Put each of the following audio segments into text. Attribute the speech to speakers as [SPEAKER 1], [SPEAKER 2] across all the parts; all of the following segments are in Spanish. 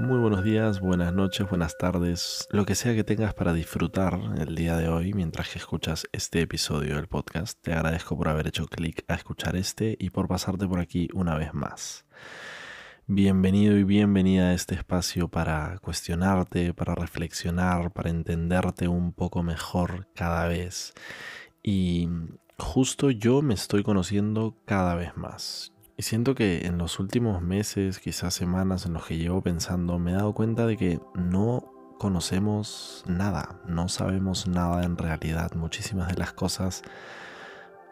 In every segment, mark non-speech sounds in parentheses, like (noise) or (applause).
[SPEAKER 1] Muy buenos días, buenas noches, buenas tardes, lo que sea que tengas para disfrutar el día de hoy mientras que escuchas este episodio del podcast. Te agradezco por haber hecho clic a escuchar este y por pasarte por aquí una vez más. Bienvenido y bienvenida a este espacio para cuestionarte, para reflexionar, para entenderte un poco mejor cada vez. Y justo yo me estoy conociendo cada vez más. Y siento que en los últimos meses, quizás semanas en los que llevo pensando, me he dado cuenta de que no conocemos nada, no sabemos nada en realidad. Muchísimas de las cosas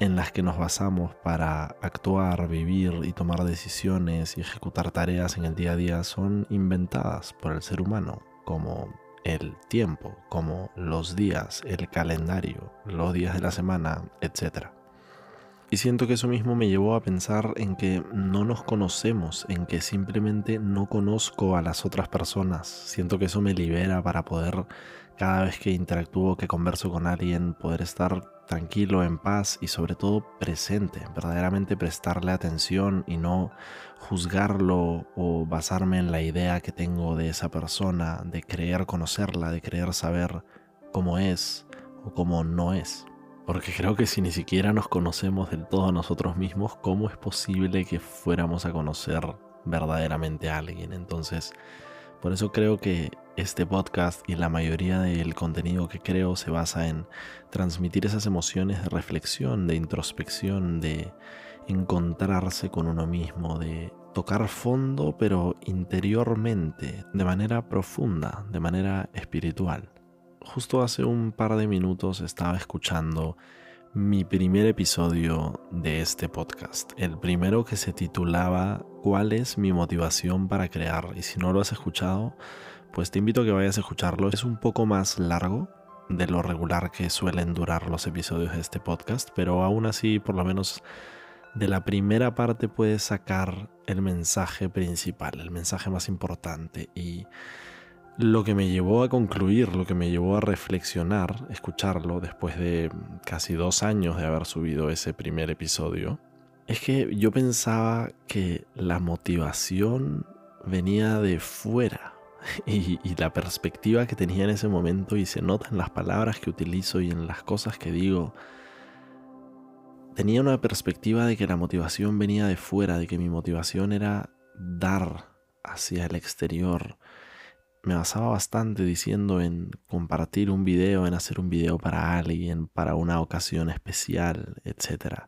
[SPEAKER 1] en las que nos basamos para actuar, vivir y tomar decisiones y ejecutar tareas en el día a día son inventadas por el ser humano, como el tiempo, como los días, el calendario, los días de la semana, etc. Y siento que eso mismo me llevó a pensar en que no nos conocemos, en que simplemente no conozco a las otras personas. Siento que eso me libera para poder, cada vez que interactúo, que converso con alguien, poder estar tranquilo, en paz y sobre todo presente, verdaderamente prestarle atención y no juzgarlo o basarme en la idea que tengo de esa persona, de creer conocerla, de creer saber cómo es o cómo no es. Porque creo que si ni siquiera nos conocemos del todo a nosotros mismos, ¿cómo es posible que fuéramos a conocer verdaderamente a alguien? Entonces, por eso creo que este podcast y la mayoría del contenido que creo se basa en transmitir esas emociones de reflexión, de introspección, de encontrarse con uno mismo, de tocar fondo pero interiormente, de manera profunda, de manera espiritual justo hace un par de minutos estaba escuchando mi primer episodio de este podcast, el primero que se titulaba ¿Cuál es mi motivación para crear? Y si no lo has escuchado, pues te invito a que vayas a escucharlo. Es un poco más largo de lo regular que suelen durar los episodios de este podcast, pero aún así, por lo menos de la primera parte puedes sacar el mensaje principal, el mensaje más importante y lo que me llevó a concluir, lo que me llevó a reflexionar, escucharlo después de casi dos años de haber subido ese primer episodio, es que yo pensaba que la motivación venía de fuera (laughs) y, la perspectiva que tenía en ese momento y se nota en las palabras que utilizo y en las cosas que digo, tenía una perspectiva de que la motivación venía de fuera, de que mi motivación era dar hacia el exterior, me basaba bastante diciendo en compartir un video, en hacer un video para alguien, para una ocasión especial, etc.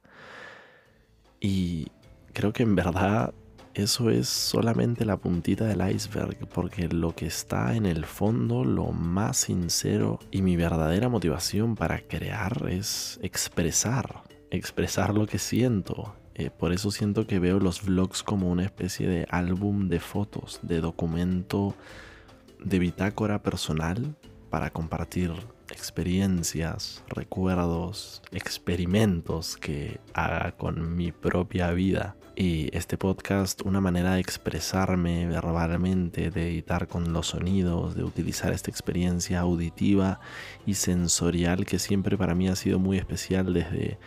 [SPEAKER 1] Y creo que en verdad eso es solamente la puntita del iceberg, porque lo que está en el fondo, lo más sincero y mi verdadera motivación para crear es expresar, expresar lo que siento. Eh, por eso siento que veo los vlogs como una especie de álbum de fotos, de documento de bitácora personal para compartir experiencias, recuerdos, experimentos que haga con mi propia vida. Y este podcast, una manera de expresarme verbalmente, de editar con los sonidos, de utilizar esta experiencia auditiva y sensorial que siempre para mí ha sido muy especial desde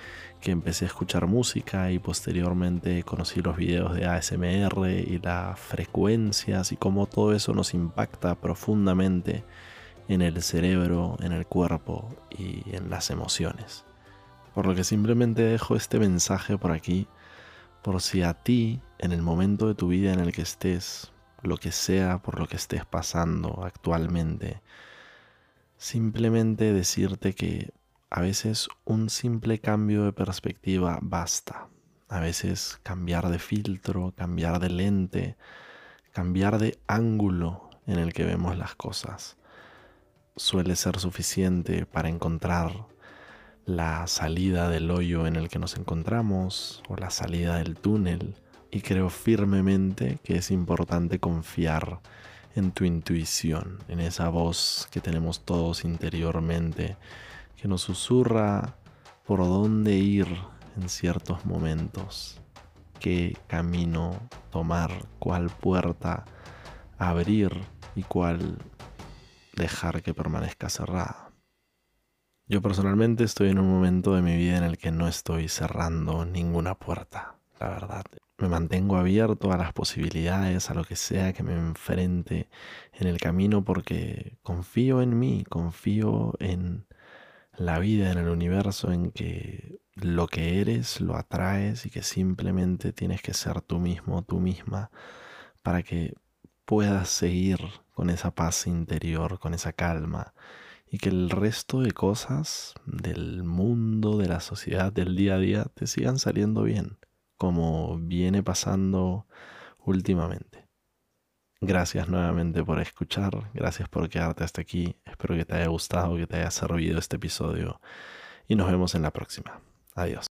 [SPEAKER 1] que empecé a escuchar música y posteriormente conocí los videos de ASMR y las frecuencias y cómo todo eso nos impacta profundamente en el cerebro, en el cuerpo y en las emociones. Por lo que simplemente dejo este mensaje por aquí, por si a ti, en el momento de tu vida en el que estés, lo que sea por lo que estés pasando actualmente, simplemente decirte que a veces un simple cambio de perspectiva basta. A veces cambiar de filtro, cambiar de lente, cambiar de ángulo en el que vemos las cosas suele ser suficiente para encontrar la salida del hoyo en el que nos encontramos o la salida del túnel. Y creo firmemente que es importante confiar en tu intuición, en esa voz que tenemos todos interiormente, que nos susurra por dónde ir en ciertos momentos, qué camino tomar, cuál puerta abrir y cuál dejar que permanezca cerrada. Yo personalmente estoy en un momento de mi vida en el que no estoy cerrando ninguna puerta. la verdad. Me mantengo abierto a las posibilidades, a lo que sea que me enfrente en el camino porque confío en mí, confío en la vida, en el universo, en que lo que eres lo atraes y que simplemente tienes que ser tú mismo, tú misma, para que puedas seguir con esa paz interior, con esa calma, y que el resto de cosas del mundo, de la sociedad, del día a día, te sigan saliendo bien, como viene pasando últimamente. Gracias nuevamente por escuchar, gracias por quedarte hasta aquí, espero que te haya gustado, que te haya servido este episodio y nos vemos en la próxima. Adiós.